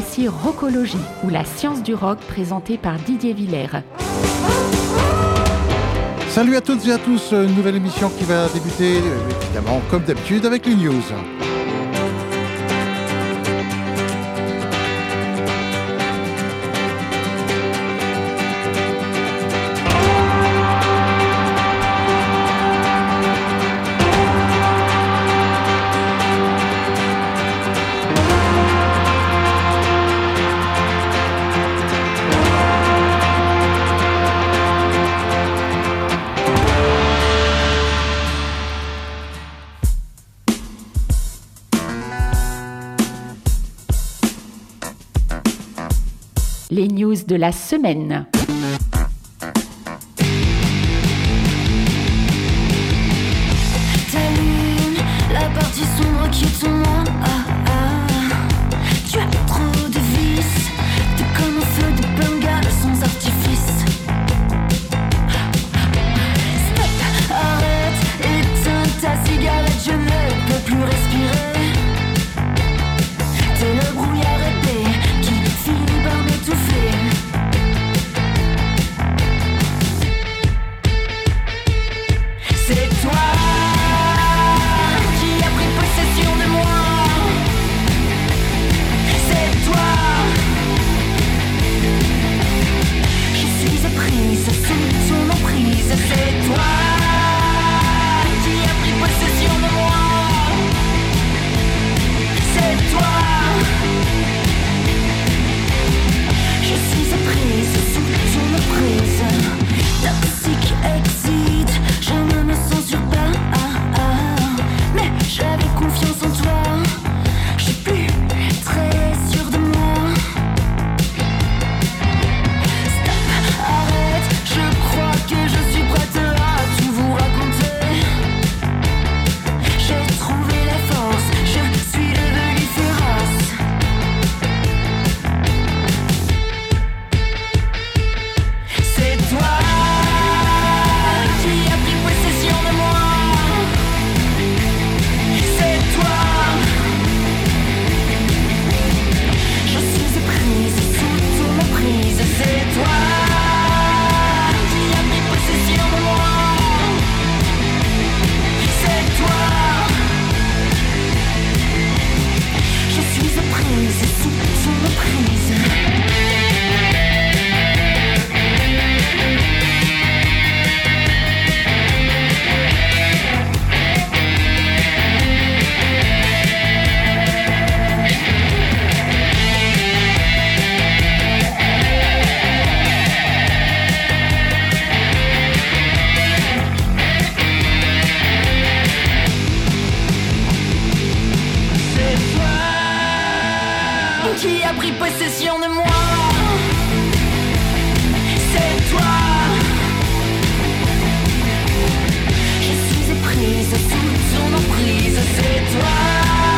voici Rockologie, ou la science du rock présentée par Didier Villers. Salut à toutes et à tous, une nouvelle émission qui va débuter évidemment comme d'habitude avec les news. De la semaine. Qui a pris possession de moi? C'est toi. Je suis éprise sous ton emprise. C'est toi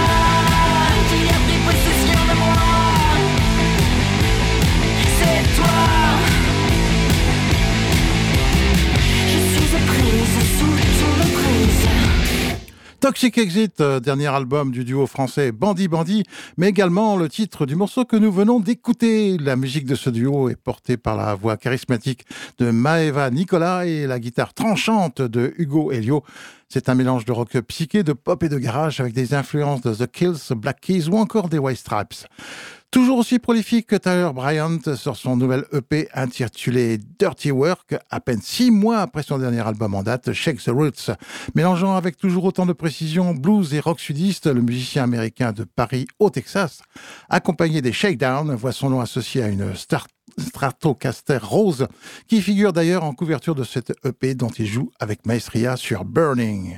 Toxic Exit, euh, dernier album du duo français Bandit Bandit, mais également le titre du morceau que nous venons d'écouter. La musique de ce duo est portée par la voix charismatique de Maeva Nicolas et la guitare tranchante de Hugo Helio. C'est un mélange de rock psyché, de pop et de garage avec des influences de The Kills, Black Keys ou encore des White Stripes. Toujours aussi prolifique que Tyler Bryant sur son nouvel EP intitulé Dirty Work, à peine six mois après son dernier album en date, Shake the Roots. Mélangeant avec toujours autant de précision blues et rock sudiste, le musicien américain de Paris au Texas, accompagné des Shakedown, voit son nom associé à une Stratocaster rose, qui figure d'ailleurs en couverture de cette EP dont il joue avec maestria sur Burning.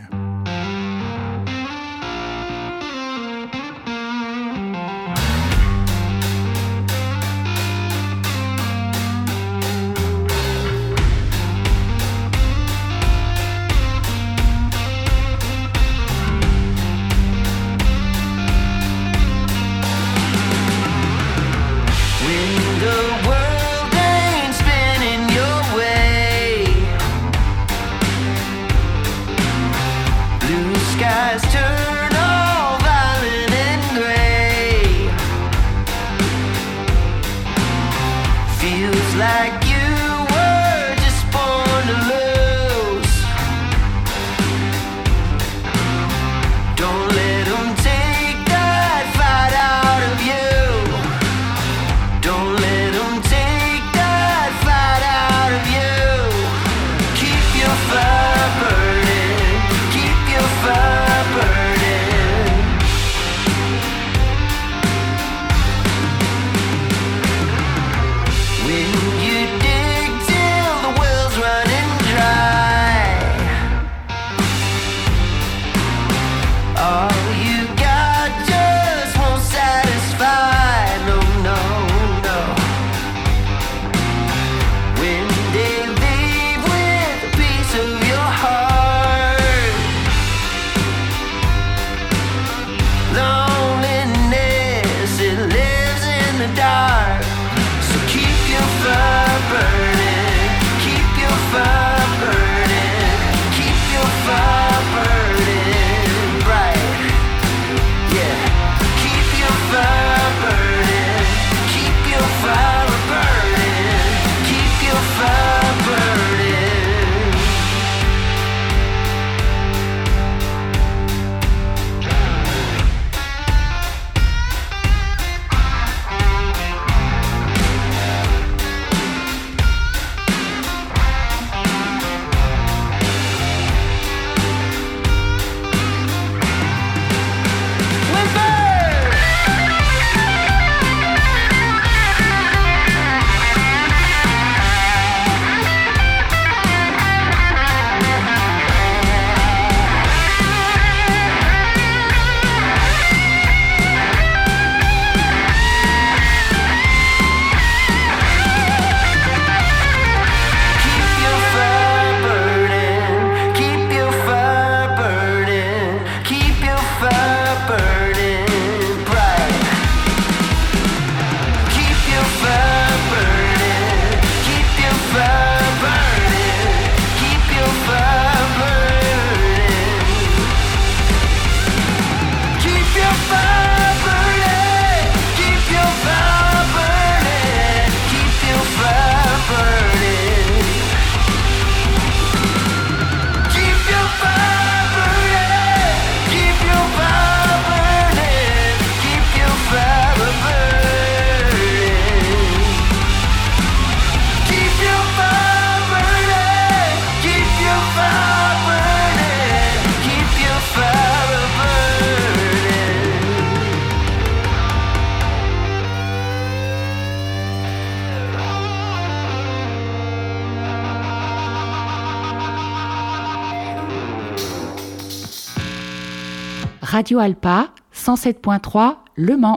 Radio Alpa 107.3 Le Mans.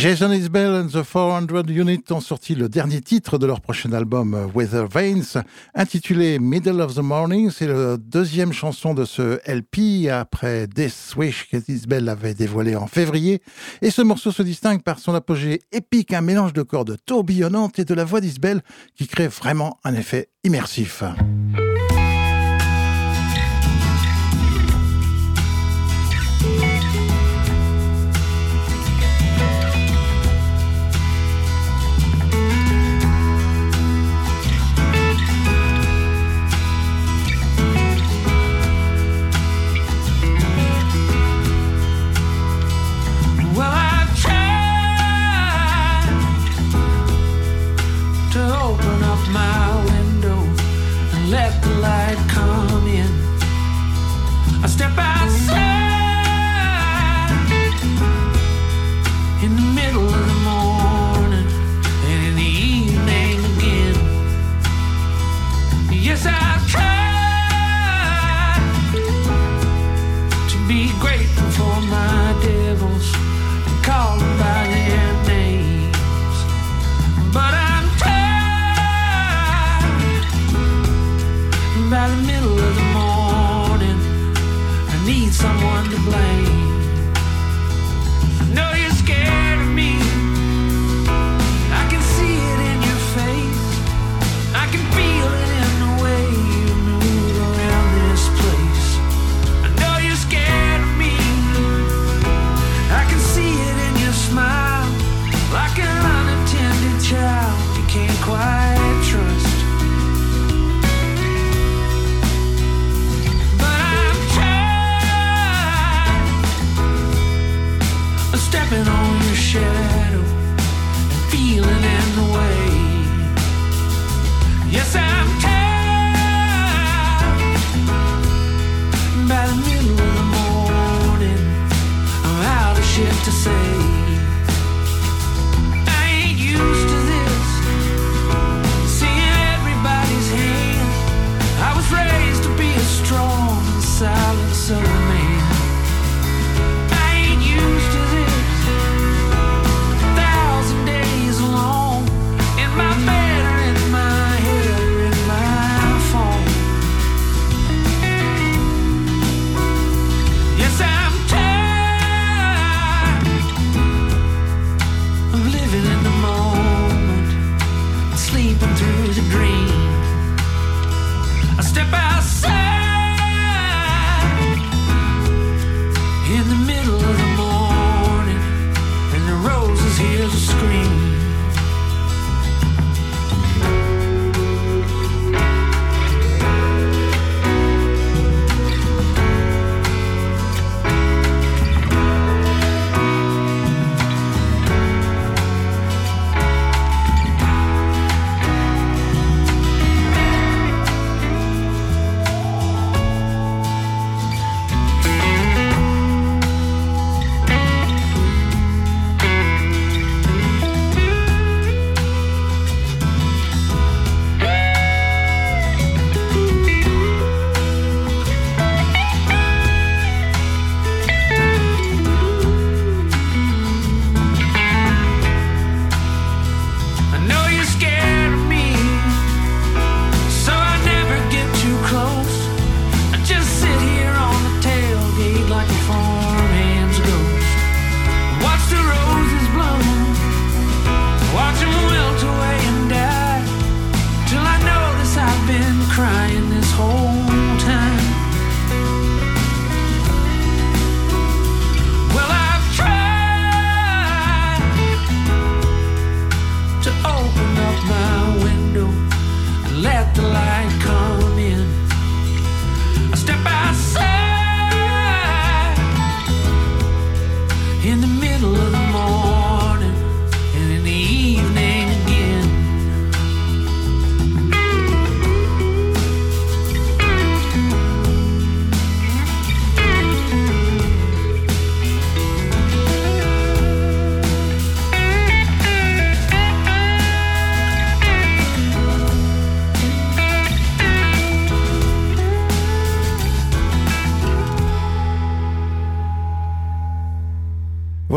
Jason Isbell and the 400 Units ont sorti le dernier titre de leur prochain album Weather Veins, intitulé Middle of the Morning. C'est la deuxième chanson de ce LP après Death Wish qu'Isbell avait dévoilé en février. Et ce morceau se distingue par son apogée épique, un mélange de cordes tourbillonnantes et de la voix d'Isbell qui crée vraiment un effet immersif.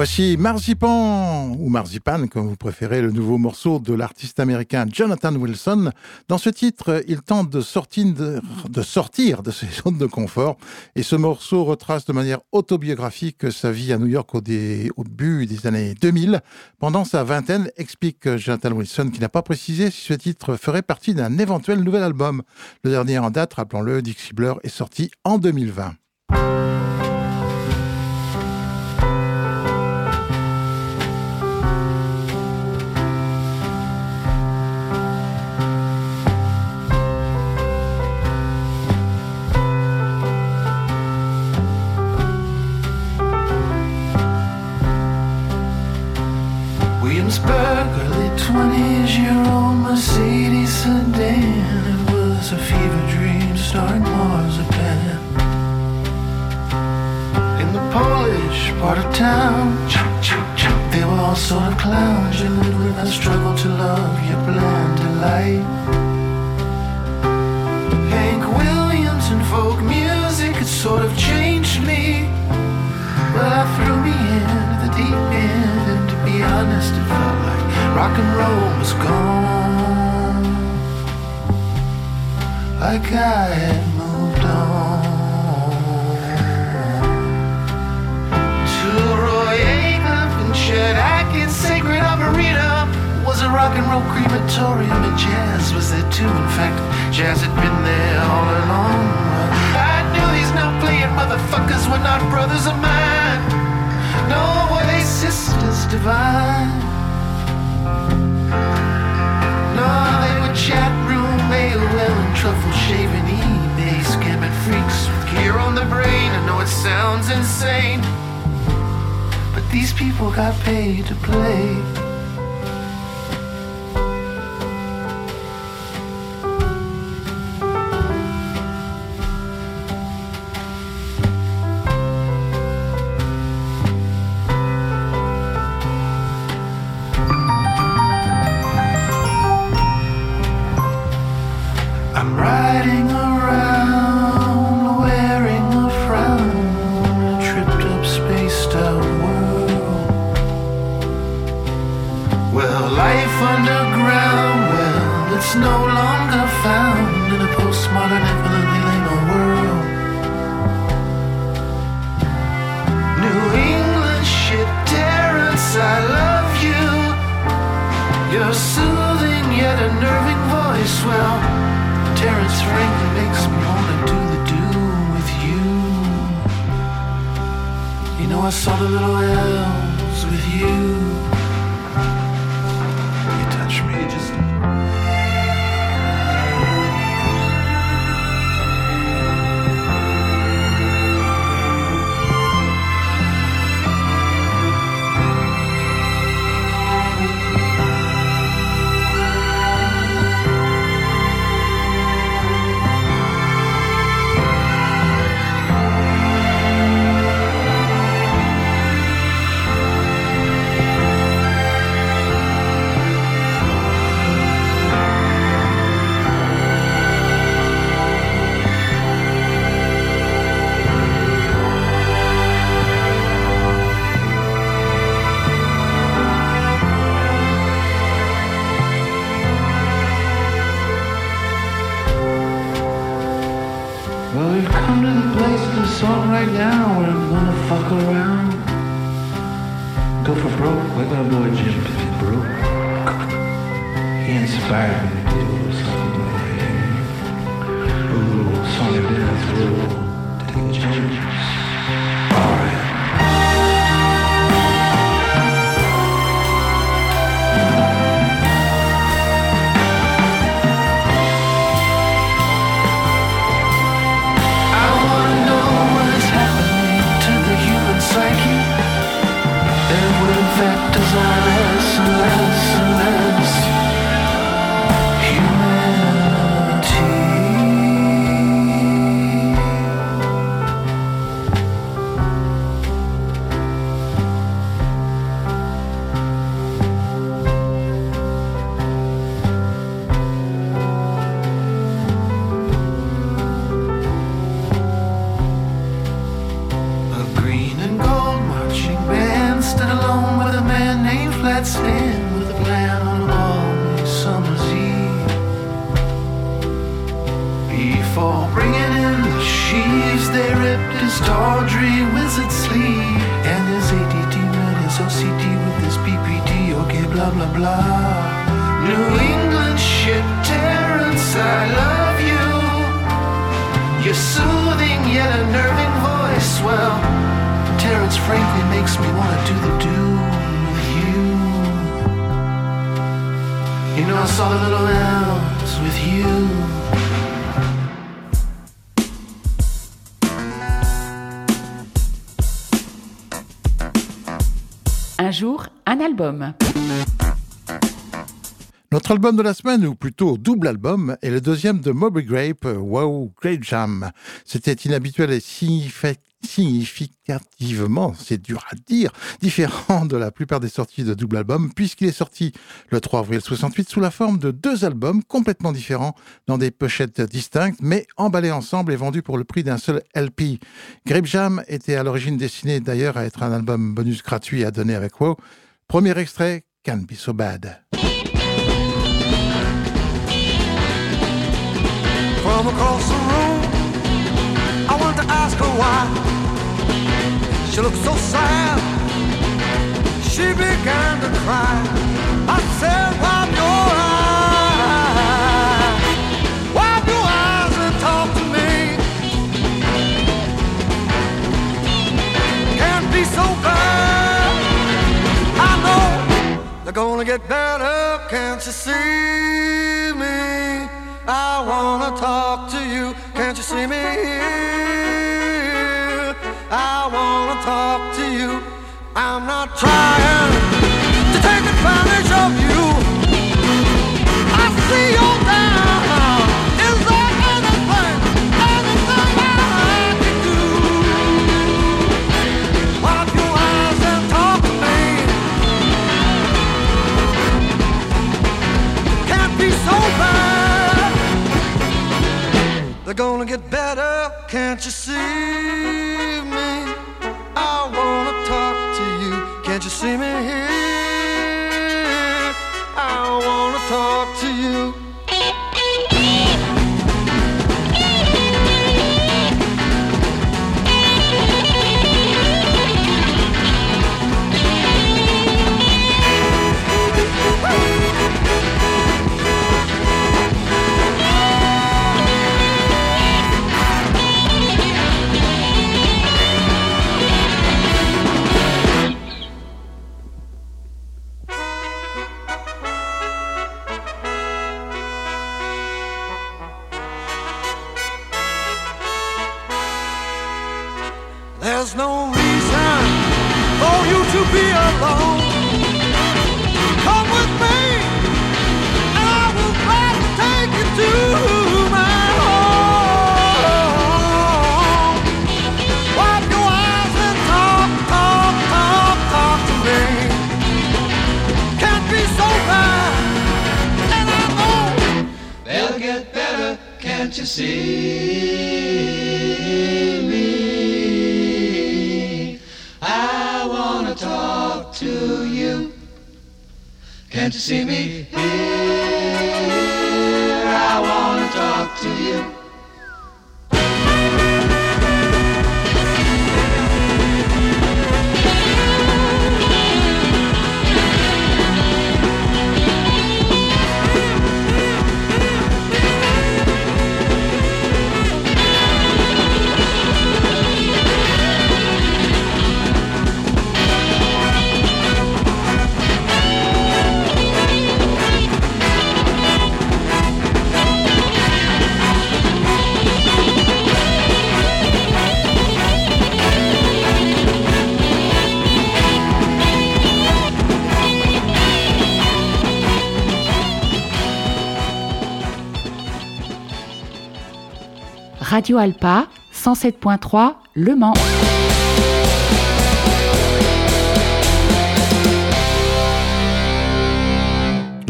Voici Marzipan, ou Marzipan, comme vous préférez, le nouveau morceau de l'artiste américain Jonathan Wilson. Dans ce titre, il tente de sortir de, de de ses zones de confort. Et ce morceau retrace de manière autobiographique sa vie à New York au début des années 2000. Pendant sa vingtaine, explique Jonathan Wilson, qui n'a pas précisé si ce titre ferait partie d'un éventuel nouvel album. Le dernier en date, rappelons-le, Dixie Blur, est sorti en 2020. Town, they were all sort of clowns. You lived with a struggle to love your bland delight. Hank Williams and folk music had sort of changed me. Well, I threw me into the deep end, and to be honest, it felt like rock and roll was gone. Like I had And Chet Atkins, Sacred Arboretum was a rock and roll crematorium, and jazz was there too. In fact, jazz had been there all along. I knew these no playing motherfuckers were not brothers of mine. No, were they sisters divine? No, they were chat room AOL and truffle shaving eBay scamming freaks with gear on the brain. I know it sounds insane, these people got paid to play. Around. Go for broke, like my boy Jim broke. He inspired me to do something like a little song dance, a take a chance. Frankly makes me wanna do the do with you. You know I saw the little elves with you. Un jour, un album. Notre album de la semaine, ou plutôt double album, est le deuxième de Moby Grape, Wow Great Jam. C'était inhabituel et signifi- significativement, c'est dur à dire, différent de la plupart des sorties de double album, puisqu'il est sorti le 3 avril 68 sous la forme de deux albums complètement différents, dans des pochettes distinctes, mais emballés ensemble et vendus pour le prix d'un seul LP. Grape Jam était à l'origine destiné d'ailleurs à être un album bonus gratuit à donner avec Wow. Premier extrait, Can't Be So Bad. I wanted to ask her why. She looked so sad. She began to cry. I said, Wipe your eyes. Wipe your eyes and talk to me. Can't be so bad. I know they're gonna get better. Can't you see me? I wanna talk to you. Can't you see me? I'm not Radio Alpa 107.3 Le Mans.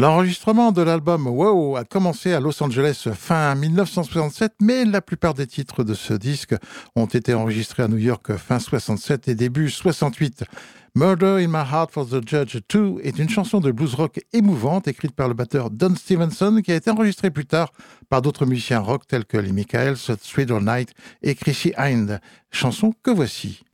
L'enregistrement de l'album Wow a commencé à Los Angeles fin 1967, mais la plupart des titres de ce disque ont été enregistrés à New York fin 67 et début 68. Murder in My Heart for the Judge 2 est une chanson de blues rock émouvante écrite par le batteur Don Stevenson qui a été enregistrée plus tard par d'autres musiciens rock tels que les Michaels, Thriller Night et Chrissy Hind. Chanson que voici.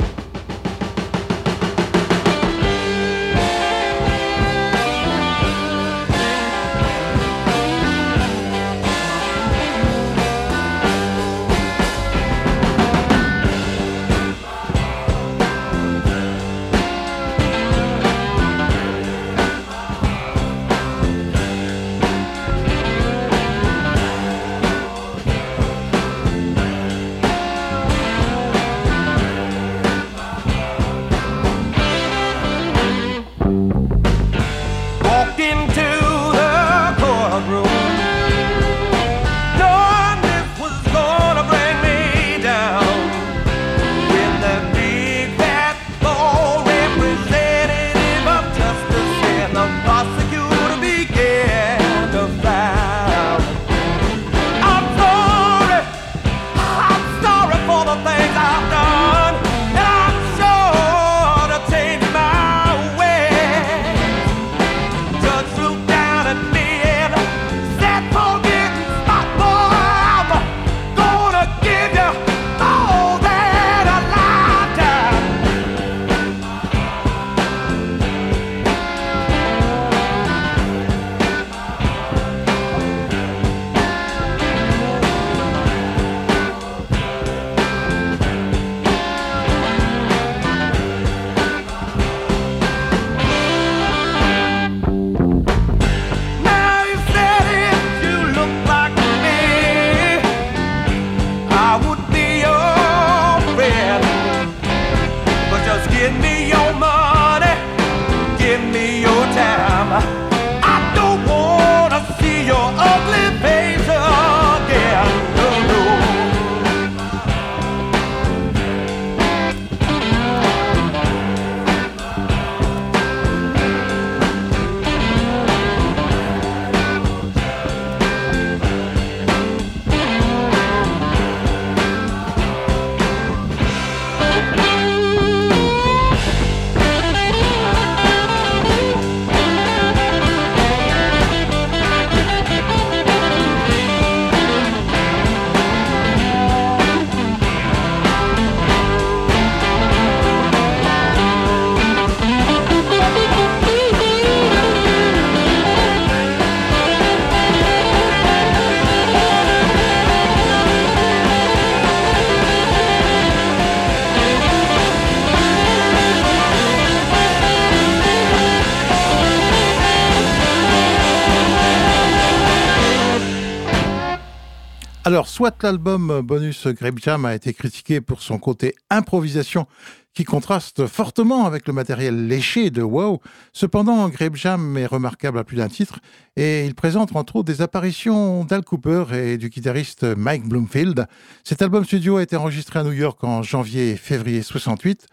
soit l'album bonus Grape Jam a été critiqué pour son côté improvisation qui contraste fortement avec le matériel léché de Wow. Cependant, Grape Jam est remarquable à plus d'un titre et il présente entre autres des apparitions d'Al Cooper et du guitariste Mike Bloomfield. Cet album studio a été enregistré à New York en janvier et février 68,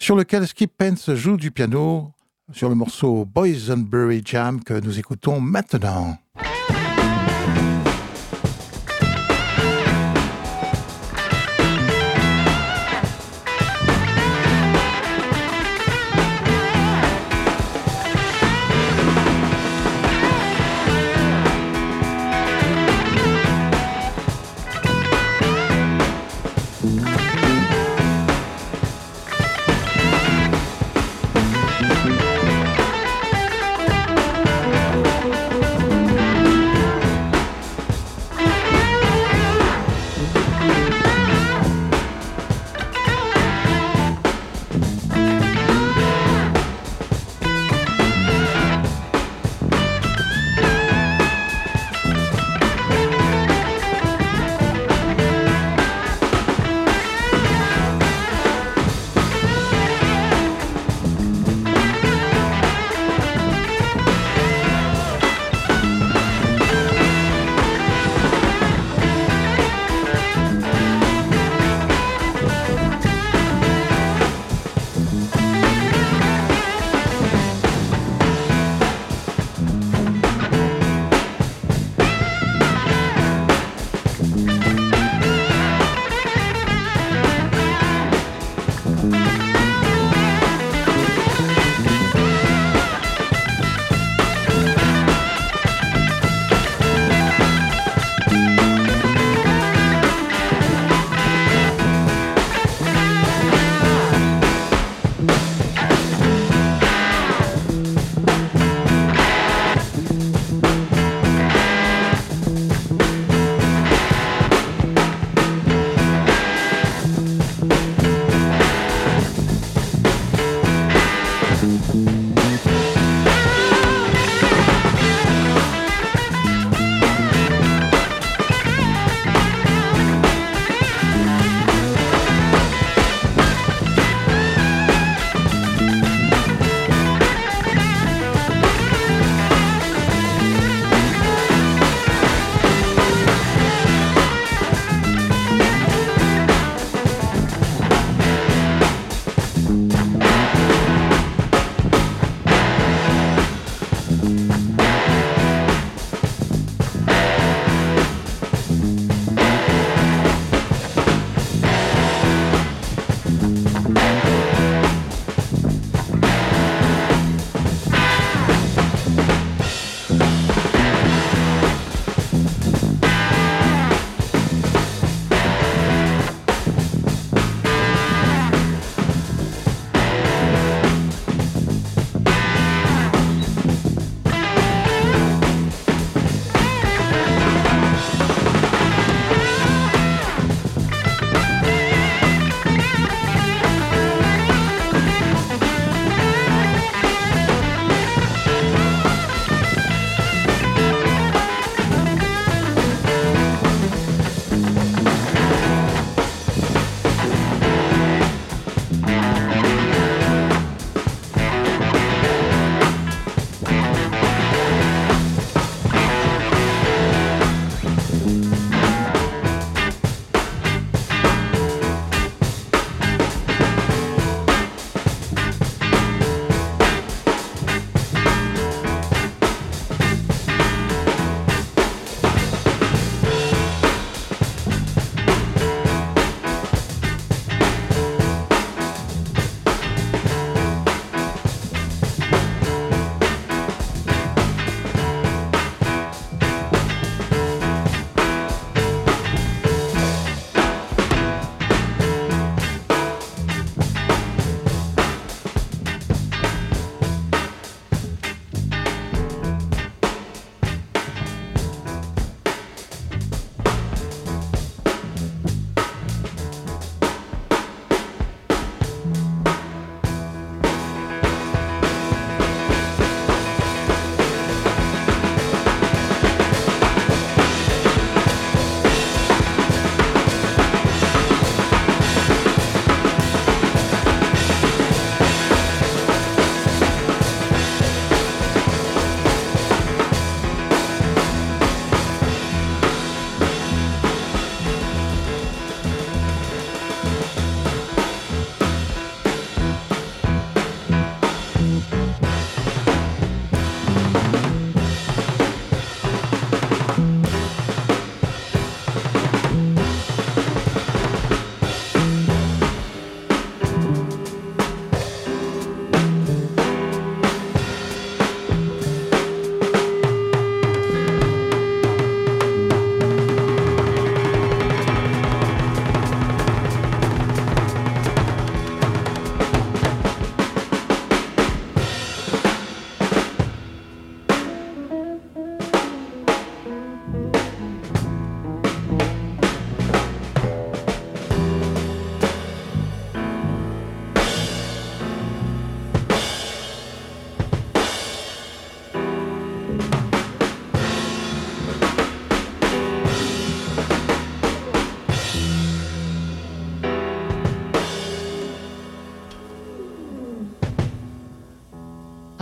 sur lequel Skip Pence joue du piano sur le morceau Boysenberry Jam que nous écoutons maintenant.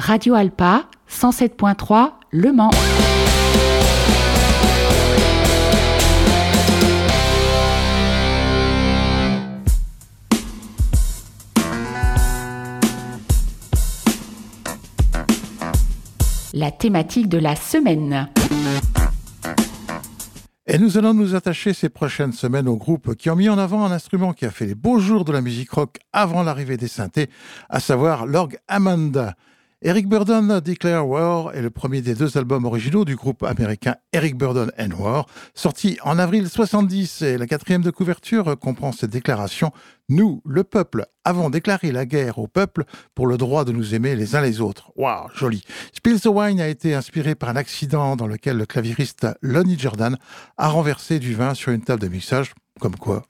Radio Alpa 107.3 Le Mans. La thématique de la semaine. Et nous allons nous attacher ces prochaines semaines aux groupes qui ont mis en avant un instrument qui a fait les beaux jours de la musique rock avant l'arrivée des synthés, à savoir l'orgue Hammond. Eric Burdon Declare War est le premier des deux albums originaux du groupe américain Eric Burdon and War, sorti en avril 70 et la quatrième de couverture comprend cette déclaration Nous, le peuple, avons déclaré la guerre au peuple pour le droit de nous aimer les uns les autres. Waouh, joli. Spill the Wine a été inspiré par un accident dans lequel le clavieriste Lonnie Jordan a renversé du vin sur une table de mixage, comme quoi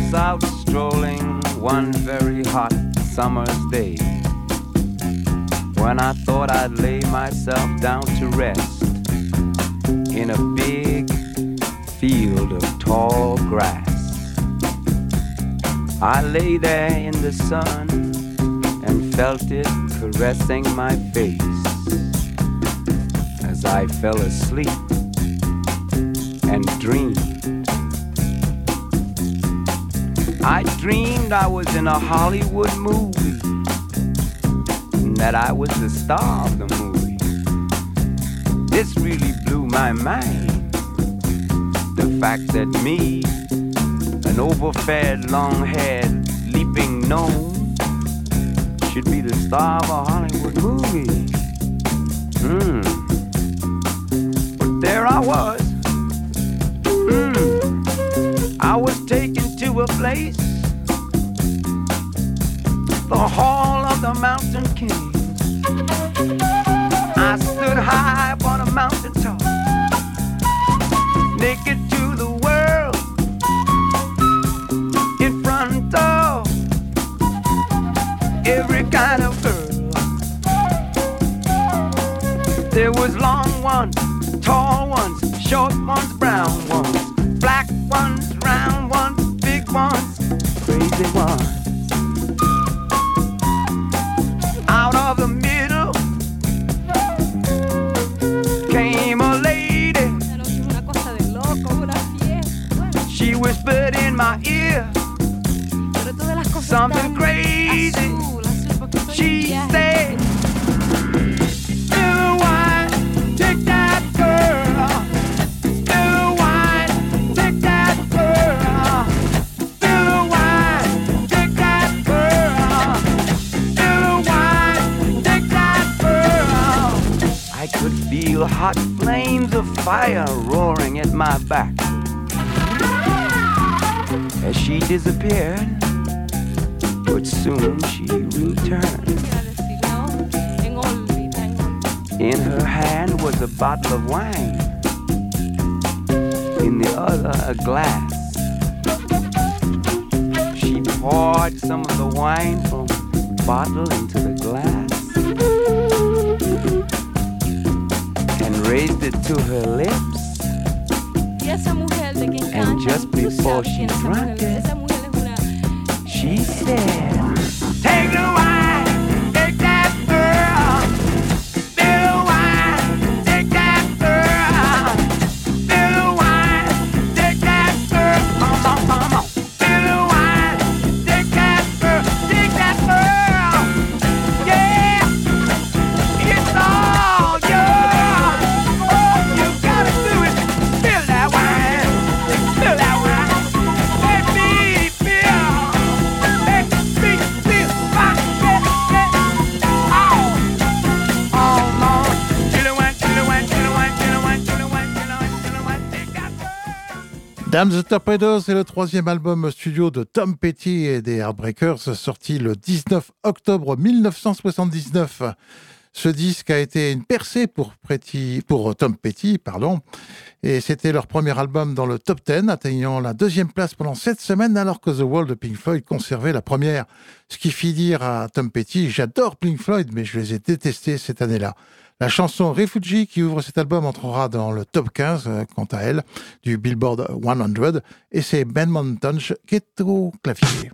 was out strolling one very hot summer's day when I thought I'd lay myself down to rest in a big field of tall grass. I lay there in the sun and felt it caressing my face as I fell asleep and dreamed. I dreamed I was in a Hollywood movie and that I was the star of the movie. This really blew my mind. The fact that me, an overfed, long haired, leaping gnome, should be the star of a Hollywood movie. Hmm. But there I was. Place, the Hall of the Mountain King. I stood high upon a mountain top, naked to the world, in front of every kind of girl. There was long ones, tall ones, short ones, whispered in my ear pero todas las cosas something crazy. azul, azul, porque estoy en She said, wine, take that girl. Wine, take that girl. Wine, take that girl. Wine, take that girl. I could feel hot flames of fire roaring at my back. She disappeared, but soon she returned. In her hand was a bottle of wine, in the other, a glass. She poured some of the wine from the bottle into the glass and raised it to her lips and just before she drank it, she said, Take the. Damn the Torpedoes est le troisième album studio de Tom Petty et des Heartbreakers, sorti le 19 octobre 1979. Ce disque a été une percée pour Tom Petty, pardon, et c'était leur premier album dans le top 10, atteignant la deuxième place pendant sept semaines, alors que The Wall de Pink Floyd conservait la première. Ce qui fit dire à Tom Petty, j'adore Pink Floyd, mais je les ai détestés cette année-là. La chanson Refugee qui ouvre cet album entrera dans le top 15, euh, quant à elle, du Billboard 100, et c'est Ben Montage qui est au clavier.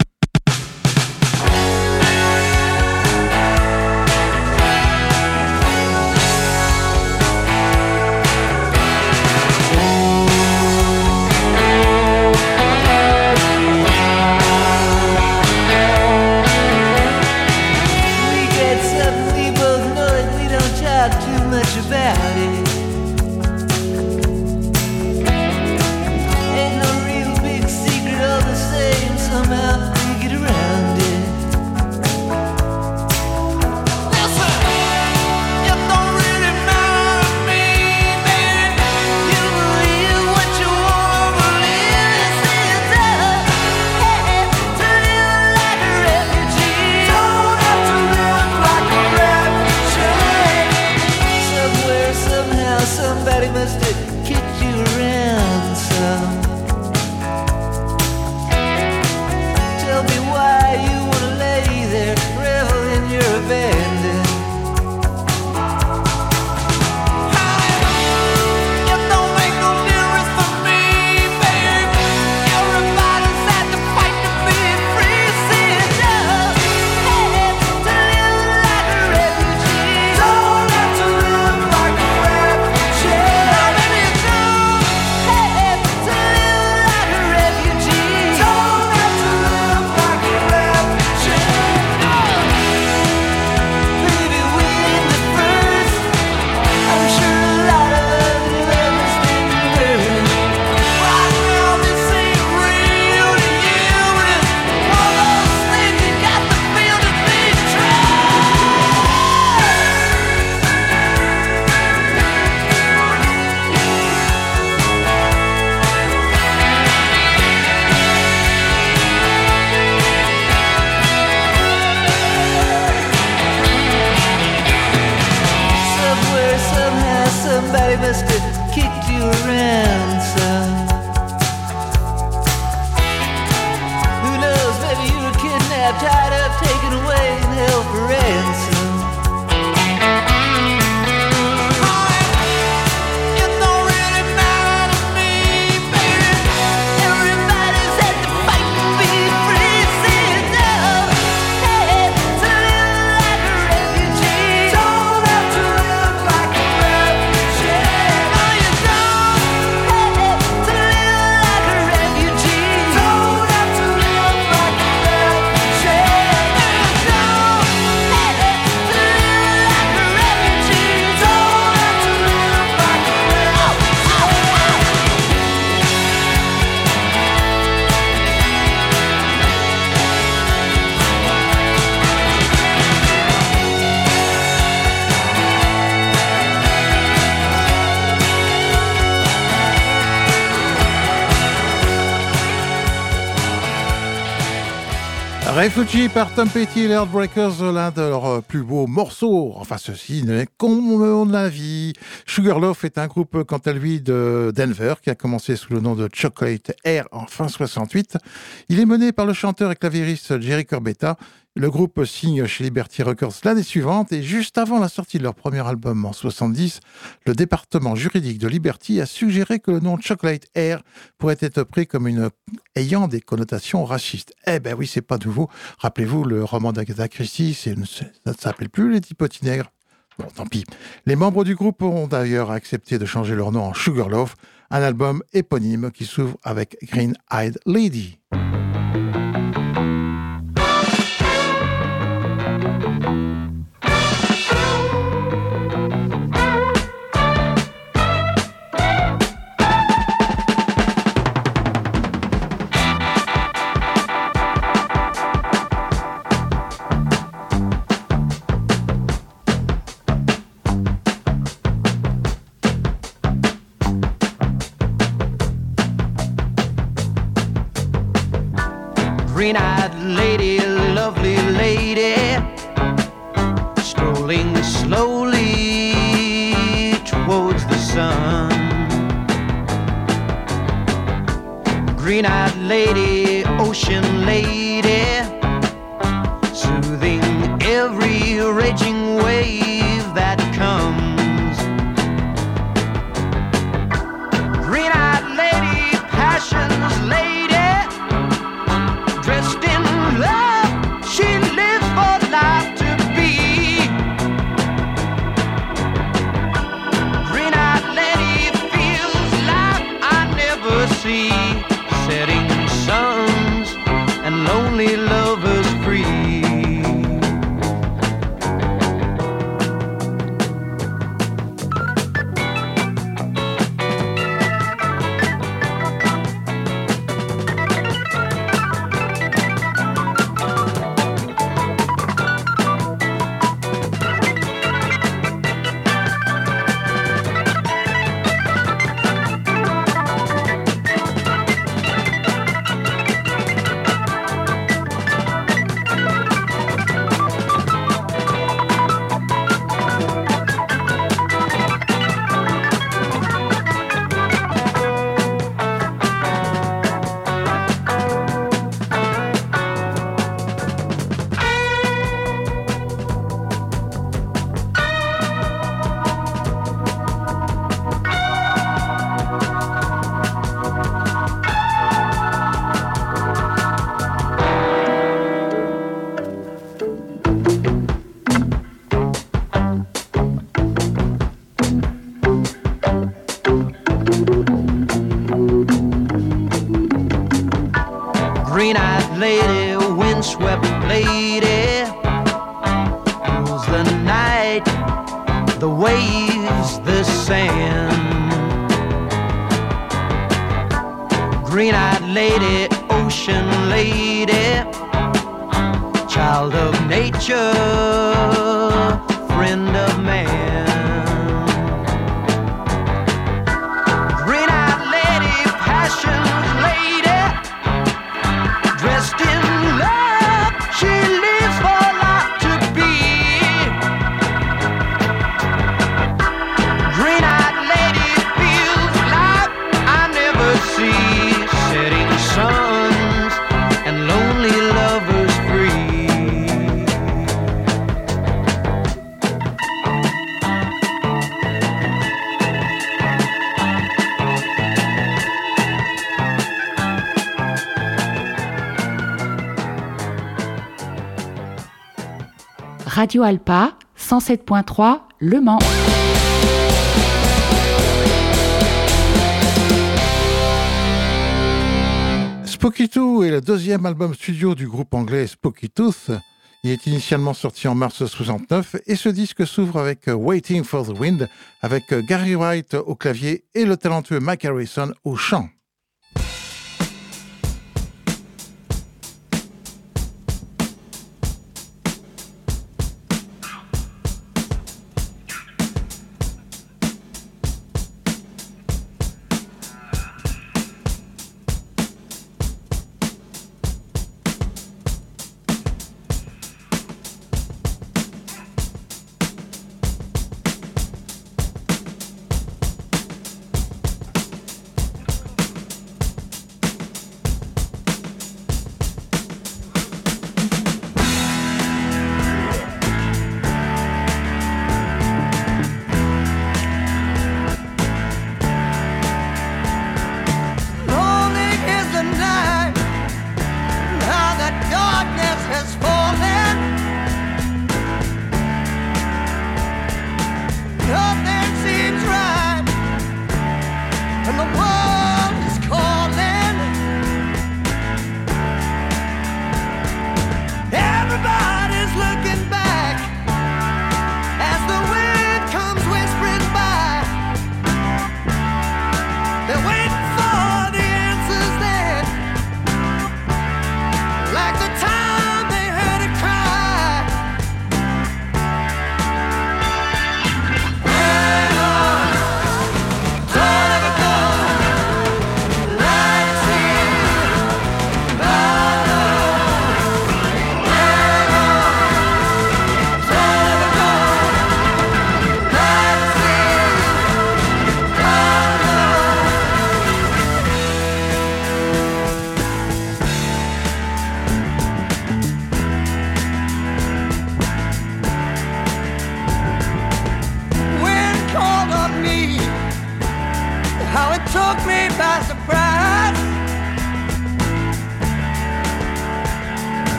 Refugee par Tom Petty et les Heartbreakers, l'un de leurs euh, plus beaux morceaux. Enfin, ceci n'est qu'à mon avis. Sugarloaf est un groupe, quant à lui, de Denver, qui a commencé sous le nom de Chocolate Air en fin 68. Il est mené par le chanteur et claviériste Jerry Corbetta. Le groupe signe chez Liberty Records l'année suivante et juste avant la sortie de leur premier album en 70, le département juridique de Liberty a suggéré que le nom Chocolate Air pourrait être pris comme ayant des connotations racistes. Eh ben oui, c'est pas nouveau. Rappelez-vous, le roman d'Agatha Christie, ça ne s'appelle plus les petits nègres. Bon, tant pis. Les membres du groupe ont d'ailleurs accepté de changer leur nom en Sugarloaf, un album éponyme qui s'ouvre avec Green Eyed Lady. Green eyed lady, lovely lady, strolling slowly towards the sun. Green eyed lady, ocean lady, Radio Alpa 107.3 Le Mans. Spooky Tooth est le deuxième album studio du groupe anglais Spooky Tooth. Il est initialement sorti en mars 69 et ce disque s'ouvre avec Waiting for the Wind avec Gary Wright au clavier et le talentueux Mike Harrison au chant.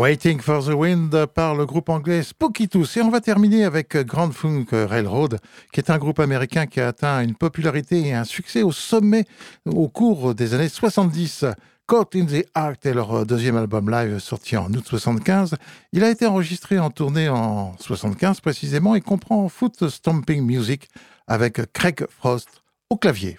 Waiting for the Wind par le groupe anglais Spooky Tooth. Et on va terminer avec Grand Funk Railroad, qui est un groupe américain qui a atteint une popularité et un succès au sommet au cours des années 70. Caught in the Act est leur deuxième album live sorti en août 75. Il a été enregistré en tournée en 75 précisément et comprend Foot Stomping Music avec Craig Frost au clavier.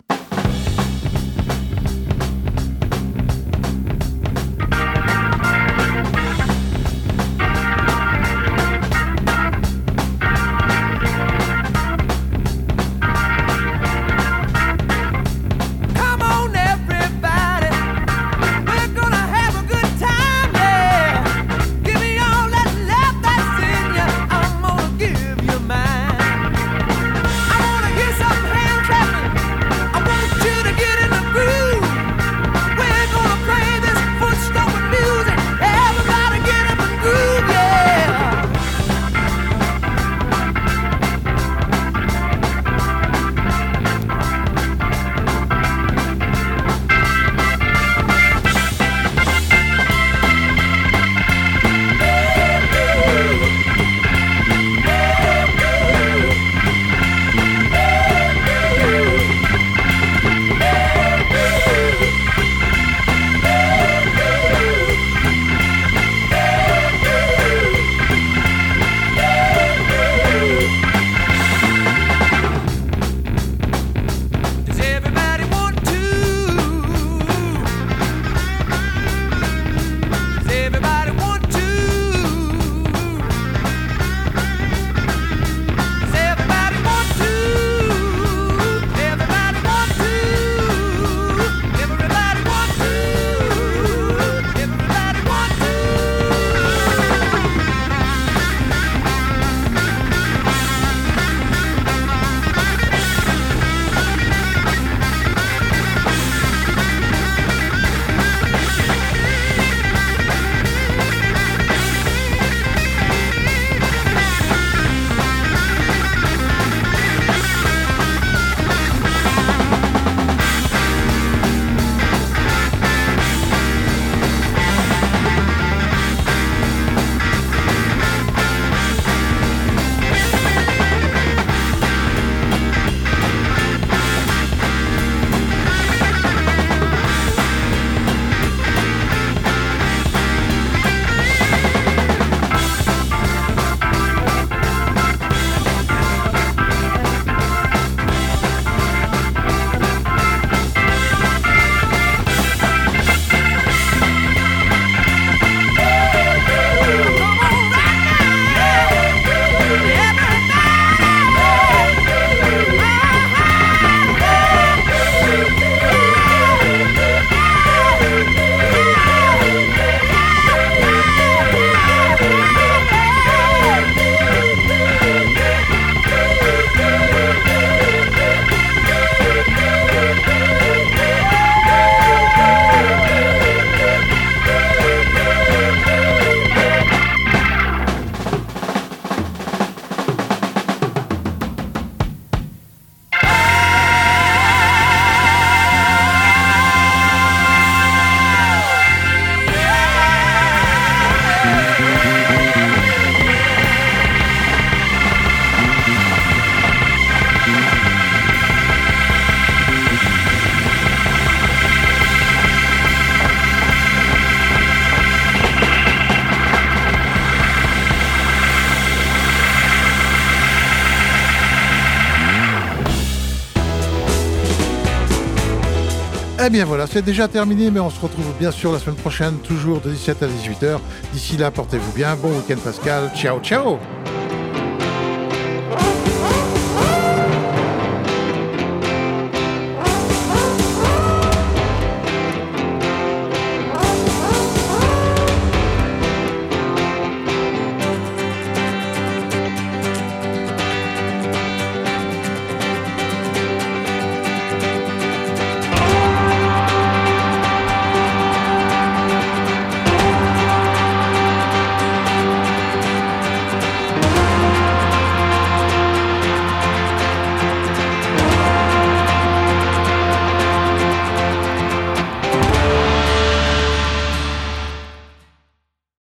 Bien voilà, c'est déjà terminé, mais on se retrouve bien sûr la semaine prochaine, toujours de 17 à 18h. D'ici là, portez-vous bien. Bon week-end Pascal. Ciao, ciao